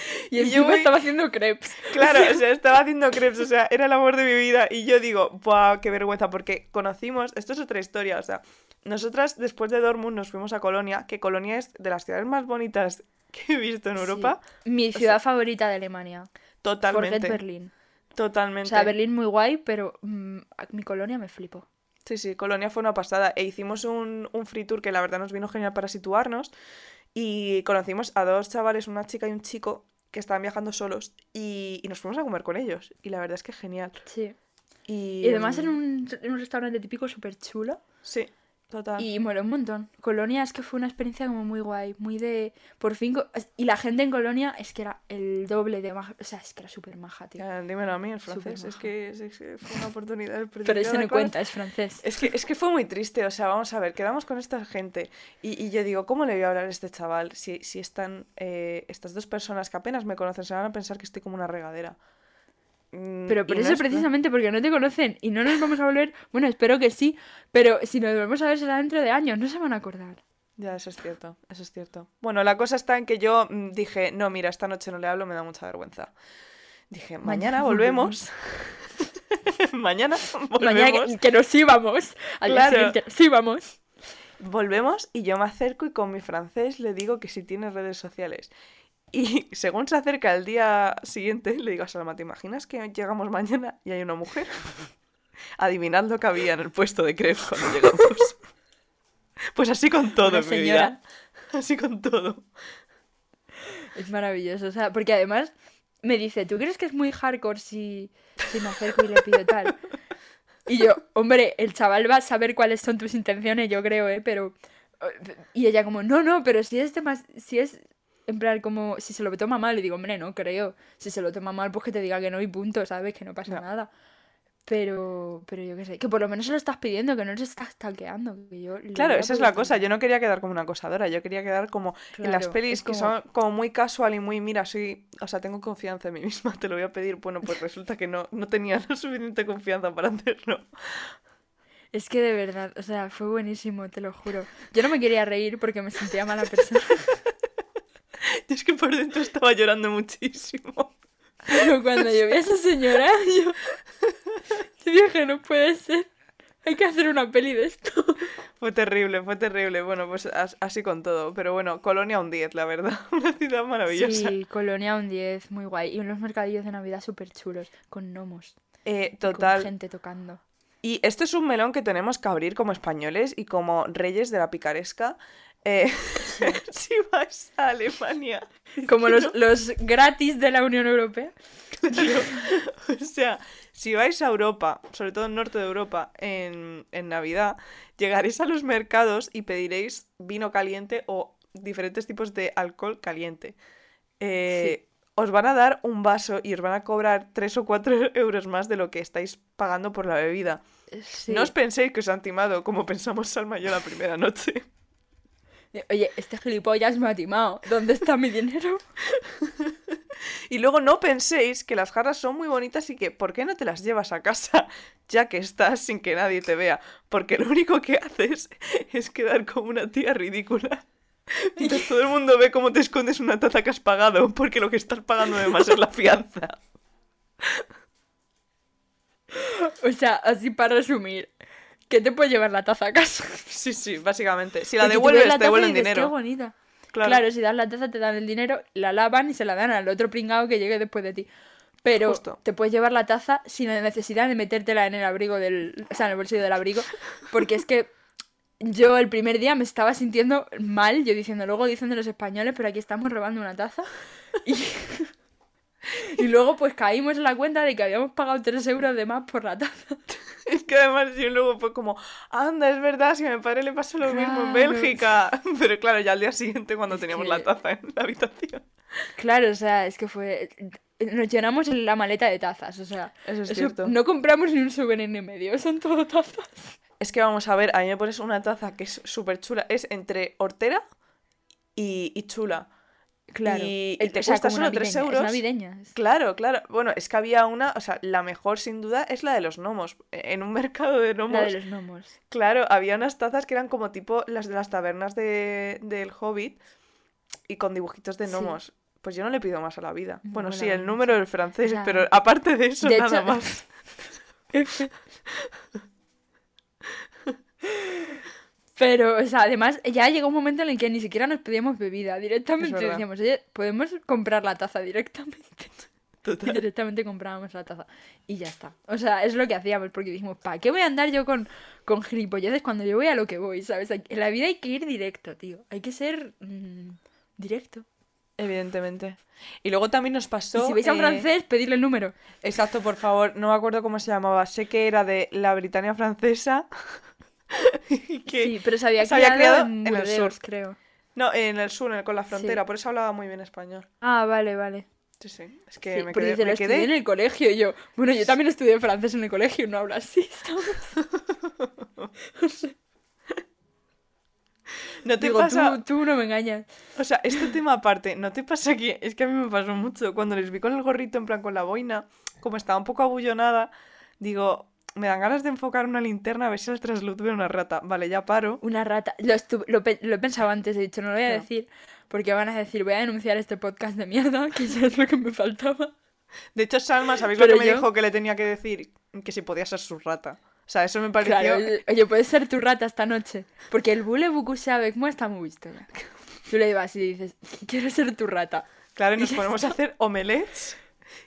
*laughs* Y yo encima voy- estaba haciendo crepes. *laughs* Claro, o sea, estaba haciendo crepes, o sea, era el amor de mi vida. Y yo digo, ¡buah, qué vergüenza! Porque conocimos, esto es otra historia, o sea, nosotras después de Dortmund nos fuimos a Colonia, que Colonia es de las ciudades más bonitas *laughs* que he visto en Europa. Sí. Mi ciudad favorita de Alemania. Totalmente. Forget Berlín. Totalmente. O sea, Berlín muy guay, pero mm, mi colonia me flipo. Sí, sí, Colonia fue una pasada. E hicimos un, un free tour que la verdad nos vino genial para situarnos. Y conocimos a dos chavales, una chica y un chico, que estaban viajando solos. Y, y nos fuimos a comer con ellos. Y la verdad es que genial. Sí. Y, Y además en mm, un, en un restaurante típico súper chulo. Sí, total. Y moló un montón. Colonia es que fue una experiencia como muy guay, muy de... Por fin... Y la gente en Colonia es que era el doble de maja. O sea, es que era súper maja, tío. Ya, dímelo a mí, el francés. Es que, es- es que fue una oportunidad Pero eso no cuenta, es francés. Es que, es que fue muy triste, o sea, vamos a ver, quedamos con esta gente y, y yo digo, ¿cómo le voy a hablar a este chaval si, si están eh, estas dos personas que apenas me conocen se van a pensar que estoy como una regadera? Mm, Pero por eso es- precisamente, porque no te conocen y no nos vamos a volver... Bueno, espero que sí, pero si nos volvemos a ver será dentro de años, no se van a acordar. Ya, eso es cierto, eso es cierto. Bueno, la cosa está en que yo mm, dije, no, mira, esta noche no le hablo, me da mucha vergüenza. Dije, mañana *laughs* volvemos. *laughs* mañana volvemos. *laughs* Mañana que, que nos íbamos. Al Claro. nos íbamos. Volvemos y yo me acerco y con mi francés le digo que si tiene redes sociales. Y *laughs* según se acerca el día siguiente, le digo a Salma, ¿te imaginas que llegamos mañana y hay una mujer? *laughs* Adivinad lo que había en el puesto de crepes cuando llegamos. *laughs* Pues así con todo mi señora. vida. Así con todo. Es maravilloso, o sea, porque además me dice, ¿tú crees que es muy hardcore si, si me acerco y le pido tal? Y yo, hombre, el chaval va a saber cuáles son tus intenciones, yo creo, ¿eh? Pero... Y ella como, no, no, pero si es más Si es... En plan, como, si se lo toma mal, le digo, hombre, no creo. Si se lo toma mal, pues que te diga que no y punto, ¿sabes? Que no pasa Ya. nada. Pero, pero yo qué sé, que por lo menos se lo estás pidiendo, que no se estás talqueando. Que yo Claro, esa es la cosa. Yo no quería quedar como una acosadora. Yo quería quedar como en las Claro, pelis es que como- son como muy casual y muy, mira, soy... O sea, tengo confianza en mí misma, te lo voy a pedir. Bueno, pues resulta que no, no tenía *laughs* la suficiente confianza para hacerlo. Es que de verdad, o sea, fue buenísimo, te lo juro. Yo no me quería reír porque me sentía mala persona. *laughs* *laughs* Es que por dentro estaba llorando muchísimo. Pero cuando yo vi a esa señora, *laughs* yo, yo dije, no puede ser. Hay que hacer una peli de esto. *laughs* Fue terrible, fue terrible. Bueno, pues as- así con todo. Pero bueno, Colonia un 10, la verdad. Una ciudad maravillosa. Sí, Colonia un 10, muy guay. Y unos mercadillos de Navidad súper chulos, con gnomos. Eh, y Con total. gente tocando. Y esto es un melón que tenemos que abrir como españoles y como reyes de la picaresca. Eh, *laughs* si vais a Alemania. *laughs* Como los, los gratis de la Unión Europea. *laughs* O sea, si vais a Europa, sobre todo en norte de Europa, en, en Navidad, llegaréis a los mercados y pediréis vino caliente o diferentes tipos de alcohol caliente. Eh, Os van a dar un vaso y os van a cobrar 3 o 4 *laughs* euros más de lo que estáis pagando por la bebida. Sí. No os penséis que os han timado como pensamos Salma y yo la primera noche. Oye, este gilipollas me ha timado. ¿Dónde está mi dinero? *laughs* Y luego no penséis que las jarras son muy bonitas y que ¿por qué no te las llevas a casa *laughs* ya que estás sin que nadie te vea? Porque lo único que haces es quedar como una tía ridícula. *laughs* Mientras todo el mundo ve cómo te escondes una taza que has pagado, porque lo que estás pagando además es la fianza. O sea, así para resumir. ¿Qué te puede llevar la taza a casa? *laughs* Sí, sí, básicamente. Si la devuelves, la te devuelven dices, dinero. Qué bonita. Claro. Claro. si das la taza te dan el dinero, la lavan y se la dan al otro pringao que llegue después de ti. Pero Justo. te puedes llevar la taza sin la necesidad de metértela en el abrigo del. O sea, en el bolsillo del abrigo. Porque es que yo el primer día me estaba sintiendo mal, yo diciendo, luego dicen de los españoles, pero aquí estamos robando una taza. Y, *laughs* y luego pues caímos en la cuenta de que habíamos pagado 3 euros de más por la taza. *laughs* Es que además yo luego fue como, anda, es verdad, si a mi padre le pasó lo mismo en Claro. Bélgica. *laughs* Pero claro, ya al día siguiente cuando Es teníamos que- la taza en la habitación. Claro, o sea, es que fue... Nos llenamos la maleta de tazas, o sea... Eso es eso- cierto. no compramos ni un souvenir ni medio, son todo tazas. Es que vamos a ver, a mí me pones una taza que es súper chula. Es entre hortera y, y chula. Claro. Y- y Eh, te o sea, cuesta como solo tres navideña, euros. Es navideña. es- Claro, claro. Bueno, es que había una, o sea, la mejor sin duda es la de los gnomos. En un *laughs* mercado de gnomos, La de los gnomos. claro, había unas tazas que eran como tipo las de las tabernas de, del Hobbit y con dibujitos de Sí. gnomos. Pues yo no le pido más a la vida. Bueno, sí, el número del francés, pero aparte de eso, de nada hecho- más. *laughs* *laughs* Pero, o sea, además, ya llegó un momento en el que ni siquiera nos pedíamos bebida. Directamente decíamos, oye, podemos comprar la taza directamente. Y *laughs* Total. directamente comprábamos la taza. Y ya está. O sea, es lo que hacíamos, porque dijimos, ¿para qué voy a andar yo con, con gilipolleces cuando yo voy a lo que voy, ¿sabes? En la vida hay que ir directo, tío. Hay que ser mm, directo. Evidentemente. Y luego también nos Y pasó. si vais a un eh, francés, pedirle el número. Exacto, por favor, no me acuerdo cómo se llamaba. Sé que era de la Britania francesa. *laughs* que... Sí, pero se había, se había criado, en el sur. creo. No, en el sur, con la Sí. frontera, por eso hablaba muy bien español. Ah, vale, vale. Sí, sí. Es que Sí, me quedé. dice, me quedé- en el colegio y yo, bueno, yo también estudié francés en el colegio y no hablo así, *laughs* ¿sabes? *laughs* ¿No te Digo, pasa? tú, tú no me engañas. O sea, este tema aparte, ¿no te pasa que es que a mí me pasó mucho cuando les vi con el gorrito en plan con la boina, como estaba un poco abullonada, digo, me dan ganas de enfocar una linterna a ver si al trasluz veo una rata. Vale, ya paro. Una rata. Lo, he pensado antes, he dicho, no lo voy a decir, porque van a decir, voy a denunciar este podcast de mierda, *laughs* que eso es lo que me faltaba. De hecho, Salma, ¿sabéis lo que me dijo que le tenía que decir? Que si podía ser su rata. O sea, eso me pareció... Claro, oye, puedes ser tu rata esta noche, porque el bule buku avec moi está muy visto ya. *laughs* Tú le ibas y dices, quiero ser tu rata. Claro, y nos ponemos a hacer omelets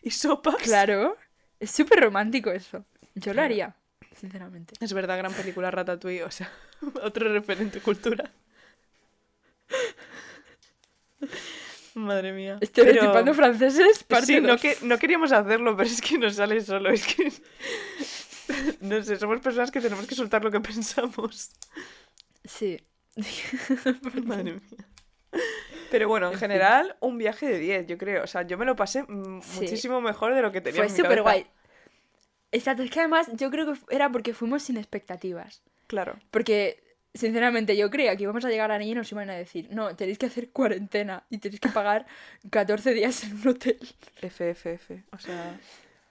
y sopas. Claro, es súper romántico eso. Yo lo haría, sinceramente. Es verdad, gran película Ratatouille, o sea, *laughs* otro referente cultural. Madre mía. Estereotipando Pero- franceses, parte Sí, no, que, no queríamos hacerlo, pero es que nos sale solo. Es que. *laughs* No sé, somos personas que tenemos que soltar lo que pensamos. Sí. *laughs* Madre mía. Pero bueno, en general, un viaje de 10, yo creo. O sea, yo me lo pasé Sí. muchísimo mejor de lo que tenía Fue súper guay. Exacto, es que además yo creo que era porque fuimos sin expectativas. Claro. Porque, sinceramente, yo creía que íbamos a llegar allí y nos iban a decir, no, tenéis que hacer cuarentena y tenéis que pagar 14 días en un hotel. FFF. O sea.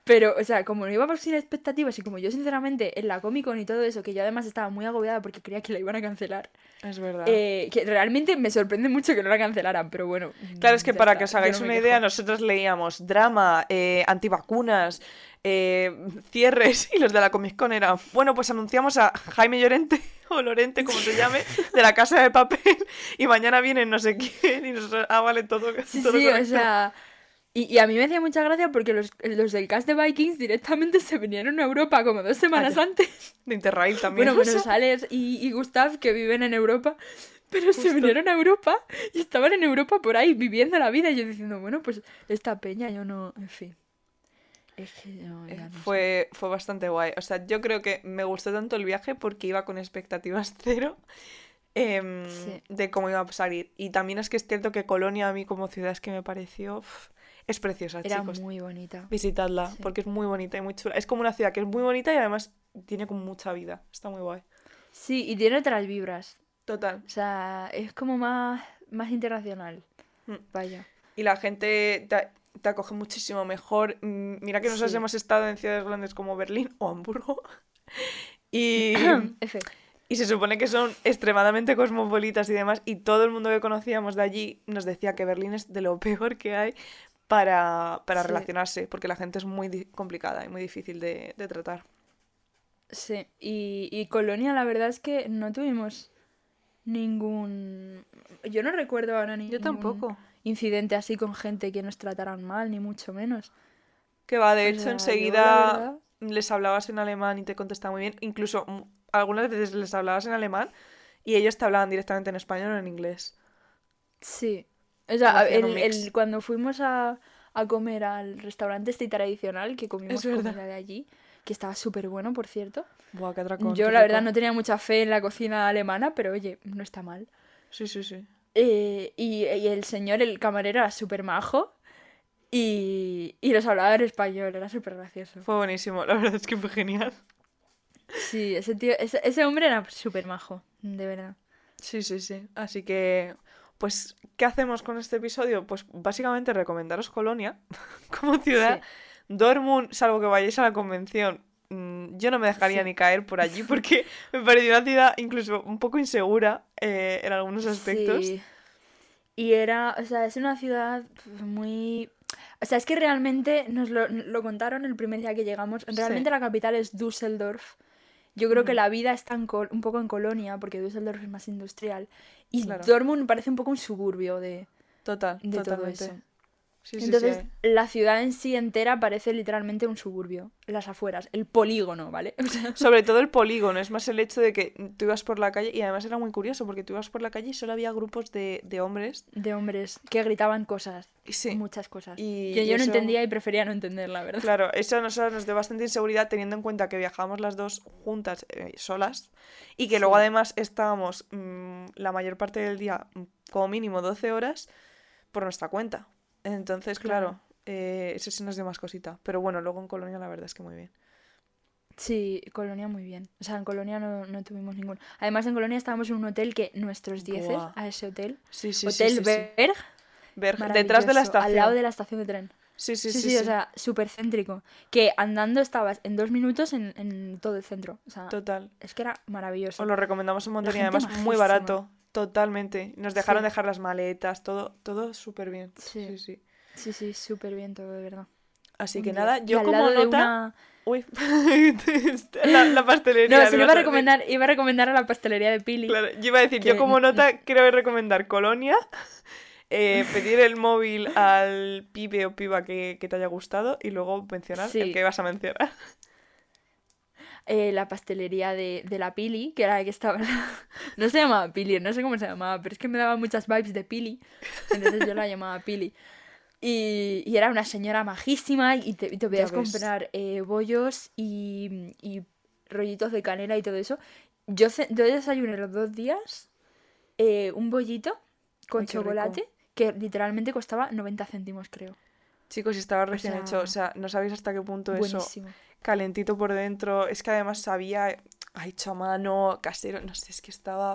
Pero, o sea, como no íbamos sin expectativas y como yo, sinceramente, en la Comic Con y todo eso, que yo además estaba muy agobiada porque creía que la iban a cancelar, Es verdad. eh, que realmente me sorprende mucho que no la cancelaran, pero bueno. Claro, es que para está, que os hagáis no una idea, nosotros leíamos drama, eh, antivacunas, eh, cierres y los de la Comic Con eran, bueno, pues anunciamos a Jaime Llorente *laughs* o Lorente, como se llame, *laughs* de la Casa de Papel y mañana vienen no sé quién y nosotros, ah, vale, todo, Sí, todo sí, o sea. Y, y a mí me hacía mucha gracia porque los, los del cast de Vikings directamente *laughs* se vinieron a Europa como dos semanas ya. antes. De Interrail *laughs* también. Bueno, menos *laughs* Alex y, y Gustav que viven en Europa. Pero se vinieron a Europa y estaban en Europa por ahí viviendo la vida. Y yo diciendo, bueno, pues esta peña yo no. En fin. Es que eh, no sé. fue, fue bastante guay. O sea, yo creo que me gustó tanto el viaje porque iba con expectativas cero em, Sí. de cómo iba a salir. Y también es que es cierto que Colonia a mí como ciudad es que me pareció... es preciosa, Era chicos. muy bonita. Visitadla, Sí. porque es muy bonita y muy chula. Es como una ciudad que es muy bonita y además tiene como mucha vida. Está muy guay. Sí, y tiene otras vibras. Total. O sea, es como más, más internacional. Mm. Vaya. Y la gente te, te acoge muchísimo mejor. Mm, Mira que nosotros Sí. hemos estado en ciudades grandes como Berlín o Hamburgo. *laughs* Y, *coughs* y se supone que son extremadamente cosmopolitas y demás. Y todo el mundo que conocíamos de allí nos decía que Berlín es de lo peor que hay para, para Sí. relacionarse, porque la gente es muy complicada y muy difícil de, de tratar. Sí, y, y Colonia la verdad es que no tuvimos ningún... Yo no recuerdo ahora ni Yo tampoco. incidente así con gente que nos trataran mal, ni mucho menos. Que va, de O hecho, sea, enseguida verdad- les hablabas en alemán y te contestaban muy bien. Incluso algunas veces les hablabas en alemán y ellos te hablaban directamente en español o en inglés. Sí. O sea, el, el- cuando fuimos a, a comer al restaurante este tradicional, que comimos comida de allí, que estaba súper bueno, por cierto. Buah, qué atracón, Yo qué la verdad no tenía mucha fe en la cocina alemana, pero oye, no está mal. Sí, sí, sí. Eh, y, y el señor, el camarero, era súper majo y, y nos hablaba en español, era súper gracioso. Fue buenísimo, la verdad es que fue genial. Sí, ese tío, ese, ese hombre era súper majo, de verdad. Sí, sí, sí. Así que, pues, ¿qué hacemos con este episodio? Pues básicamente recomendaros Colonia *laughs* como ciudad. Dortmund, salvo que vayáis a la convención, mm, yo no me dejaría Sí. ni caer por allí porque *laughs* me pareció una ciudad incluso un poco insegura eh, en algunos aspectos. Sí. Y era, o sea, es una ciudad muy... O sea, es que realmente nos lo, lo contaron el primer día que llegamos. Realmente Sí. la capital es Düsseldorf. Yo creo que la vida está en Col- un poco en Colonia, porque Düsseldorf es más industrial. Y Claro. Dortmund parece un poco un suburbio de, Total, de todo eso. Sí, Entonces, sí. la ciudad en sí entera parece literalmente un suburbio. Las afueras, el polígono, ¿vale? *laughs* O sea, Sobre todo el polígono, es más el hecho de que tú ibas por la calle y además era muy curioso porque tú ibas por la calle y solo había grupos de, de hombres. de hombres que gritaban cosas, muchas cosas. Y- que yo no entendía y prefería no entender, la verdad. Claro, eso a nosotros nos dio bastante inseguridad teniendo en cuenta que viajábamos las dos juntas, eh, solas, y que luego además estábamos mm, la mayor parte del día, como mínimo 12 horas, por nuestra cuenta. Entonces, claro, Claro. eh, eso sí nos dio más cosita. Pero bueno, luego en Colonia la verdad es que muy bien. Sí, Colonia muy bien. O sea, en Colonia no, no tuvimos ningún. Además, en Colonia estábamos en un hotel que nuestros dieces Buah. a ese hotel. Sí, sí, hotel sí. Berg, Ver- detrás de la estación. Al lado de la estación de tren. Sí, sí, Sí, sí, sí, o sea, súper céntrico. Que andando estabas en dos minutos en, en todo el centro. O sea, Total. es que era maravilloso. Os lo recomendamos un montón y además muy barato. Totalmente. Nos dejaron Sí. dejar las maletas, todo, todo súper bien. Sí. sí, sí. Sí, sí, súper bien todo, de verdad. Así que 10. nada, yo como de nota... una- Uy, *laughs* la, la pastelería. No, se lo iba a recomendar, iba a recomendar a la pastelería de Pili. Claro, yo iba a decir, yo como nota quiero recomendar Colonia, *laughs* eh, *laughs* pedir el móvil al pibe o piba que, que te haya gustado y luego mencionar el Sí. que vas a mencionar. Eh, la pastelería de, de la Pili, que era la que estaba... *laughs* No se llamaba Pili, no sé cómo se llamaba, pero es que me daba muchas vibes de Pili, entonces yo la llamaba Pili. Y, y era una señora majísima y te, y te podías comprar eh, bollos y, y rollitos de canela y todo eso. Yo, yo desayuné los dos días eh, un bollito con Ay, chocolate que literalmente costaba 90 céntimos, creo. Chicos, y estaba recién sea, hecho, o sea, no sabéis hasta qué punto eso, Buenísimo. calentito por dentro, es que además sabía, ah, hecho a mano, casero, no sé, es que estaba...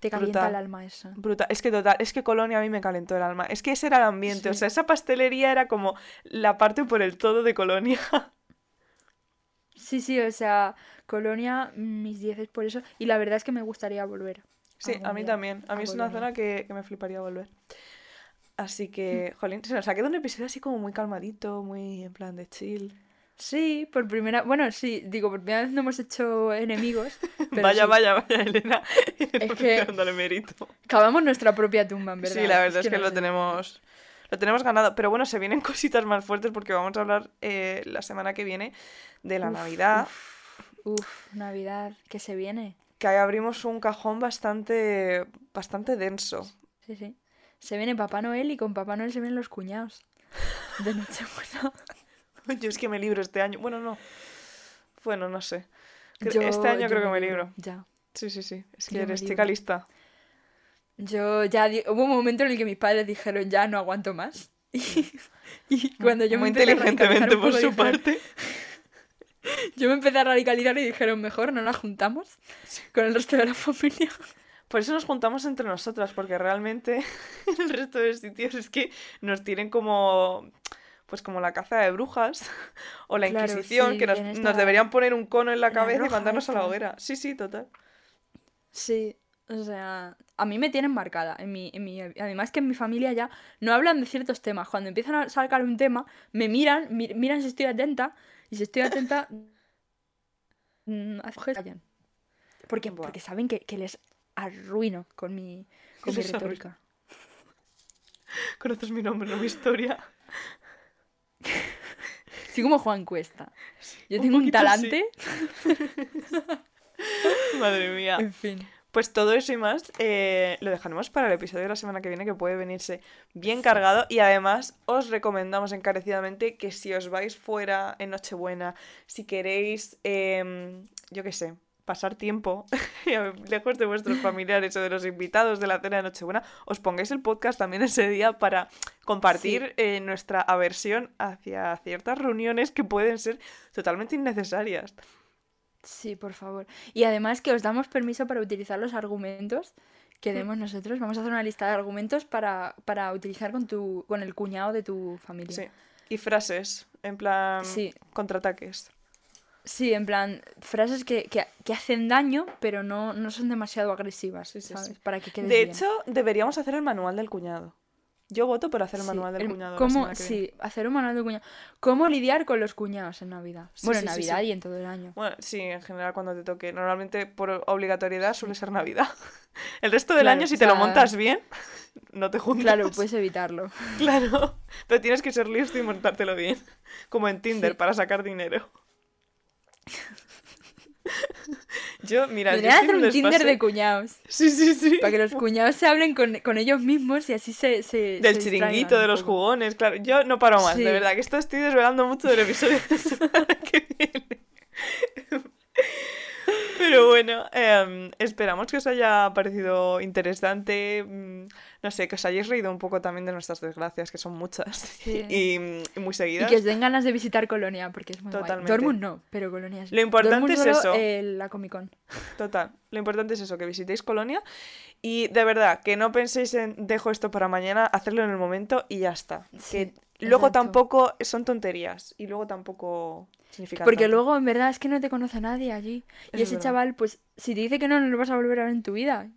Te calienta brutal. el alma eso. Brutal, es que total, es que Colonia a mí me calentó el alma. Es que ese era el ambiente, o sea, esa pastelería era como la parte por el todo de Colonia. *laughs* Sí, sí, o sea, Colonia, mis 10 es por eso. Y la verdad es que me gustaría volver. Sí, a mí día también. A a mí es una zona que, que me fliparía volver. Así que, jolín, se nos ha quedado un episodio así como muy calmadito, muy en plan de chill. Sí, por primera... Bueno, sí, digo, por primera vez no hemos hecho enemigos. *laughs* Pero vaya, sí, vaya, vaya, Elena. Es *laughs* que- dándole mérito. Cavamos nuestra propia tumba, en verdad. Sí, la verdad es que, no lo sé. tenemos. Lo tenemos ganado. Pero bueno, se vienen *laughs* cositas más fuertes porque vamos a hablar eh, la semana que viene de la Uf, Navidad. Uf, Navidad, que se viene. Que ahí abrimos un cajón bastante. bastante denso. Sí, sí. Se viene Papá Noel y con Papá Noel se vienen los cuñados. De Nochebuena. *laughs* *laughs* Yo es que me libro este año. Bueno, no. Bueno, no sé. Yo- este año creo que me libro. Ya. Sí, sí, sí. Es que Yo me eres libro. chica lista. Yo ya di- hubo un momento en el que mis padres dijeron ya no aguanto más. *laughs* Y, y cuando yo me Muy radicalizar inteligentemente por su dijeron- parte. Yo me empecé a radicalizar y dijeron mejor no la juntamos con el resto de la familia. Por eso nos juntamos entre nosotras, porque realmente *laughs* el resto de sitios es que nos tienen como. Pues como la caza de brujas *laughs* o la Claro, Inquisición, sí, que nos, deberían poner un cono en la la cabeza y mandarnos a la hoguera. Sí, sí, total. Sí, o sea, a mí me tienen marcada. En mi, en mi, además que en mi familia ya no hablan de ciertos temas. Cuando empiezan a sacar un tema, me miran, mi- miran si estoy atenta, y si estoy atenta, *laughs* mm, callan. Porque, porque saben que, que les arruino con mi, con mi retórica. *laughs* Conoces mi nombre, no mi historia. *laughs* Soy como Juan Cuesta. Yo un tengo un sí. talante. *laughs* Madre mía. En fin. Pues todo eso y más eh, lo dejaremos para el episodio de la semana que viene, que puede venirse bien cargado. Y además os recomendamos encarecidamente que si os vais fuera en Nochebuena, si queréis, em, yo qué sé, pasar tiempo *laughs* lejos de vuestros familiares o de los invitados de la cena de Nochebuena, os pongáis el podcast también ese día para compartir eh, nuestra aversión hacia ciertas reuniones que pueden ser totalmente innecesarias. Sí, por favor. Y además que os damos permiso para utilizar los argumentos que demos nosotros. Vamos a hacer una lista de argumentos para, para utilizar con, tu, con el cuñado de tu familia. Sí. Y frases, en plan Sí. contraataques. Sí, en plan, frases que, que, que hacen daño, pero no, no son demasiado agresivas, Sí, sí, ¿sabes? sí. Para que quede De bien. hecho, deberíamos hacer el manual del cuñado. Yo voto por hacer el manual del el- cuñado. ¿Cómo, semana que viene. sí, hacer un manual de cuñado. ¿Cómo lidiar con los cuñados en Navidad? Bueno, en Navidad y en todo el año. Bueno, sí, en general cuando te toque. Normalmente por obligatoriedad suele ser Navidad. *laughs* El resto del Claro, año, si o te lo sea- montas bien, *laughs* no te juntas. Claro, puedes evitarlo. *laughs* Claro. Pero tienes que ser listo y montártelo bien. Como en Tinder, para sacar dinero. *laughs* Yo, mira, yo hacer un Tinder de cuñados. *laughs* Sí, sí, sí. Para que los cuñados se hablen con, con ellos mismos y así se. se Del se chiringuito, de los jugones, claro. Yo no paro más, Sí. de verdad, que esto estoy desvelando mucho del episodio de que viene. Pero bueno, em, esperamos que os haya parecido interesante. mm, No sé, que os hayáis reído un poco también de nuestras desgracias, que son muchas Sí. *laughs* y, y muy Y seguidas. que os den ganas de visitar Colonia, porque es muy Totalmente. guay. Dortmund no, pero Colonia. Lo importante Dortmund es solo, eso. eh, la Comic Con. Total. Lo importante es eso, que visitéis Colonia. Y de verdad, que no penséis en dejo esto para mañana, hacerlo en el momento y ya está. Sí, que luego exacto. tampoco son tonterías y luego tampoco significa Porque tanto. luego, en verdad, es que no te conoce nadie allí. Es Y ese chaval, pues, si te dice que no, no lo vas a volver a ver en tu vida.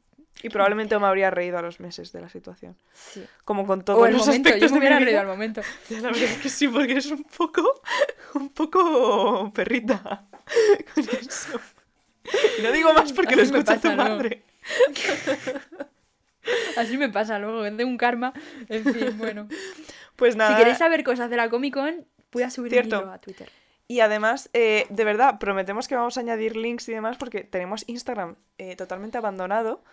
Y probablemente me habría reído a los meses de la situación. Sí. Como con todos O el los momento, yo aspectos me de mi hubiera vida. reído al momento. *laughs* Ya, la verdad es que sí, porque eres un poco, un poco perrita *laughs* con eso. Y no digo más porque lo Así me escucha tu madre. *laughs* Así me pasa luego, de un karma. En fin, bueno. Pues nada. Si queréis saber cosas de la Comic Con, voy a subir Cierto. un hilo a Twitter. Y además, eh, de verdad, prometemos que vamos a añadir links y demás porque tenemos Instagram eh, totalmente abandonado.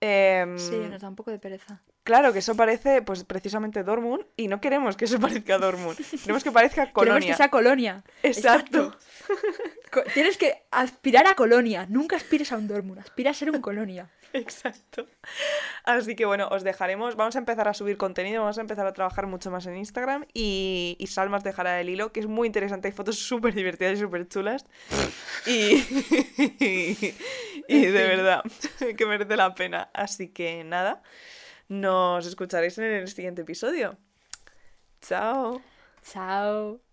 Em, Sí, nos da un poco de pereza. Claro, que eso parece, pues precisamente Dortmund y no queremos que eso *laughs* parezca Dortmund. Queremos que parezca Colonia. *laughs* Queremos que sea Colonia. Exacto. Co- Tienes que aspirar a Colonia. Nunca aspires a un Dortmund, aspira a ser un Colonia. *laughs* Exacto. Así que bueno, os dejaremos, vamos a empezar a subir contenido, vamos a empezar a trabajar mucho más en Instagram y, y Salmas dejará el hilo, que es muy interesante, hay fotos súper divertidas y súper chulas. Y, y de verdad, que merece la pena. Así que nada, nos escucharéis en el siguiente episodio. Chao. Chao.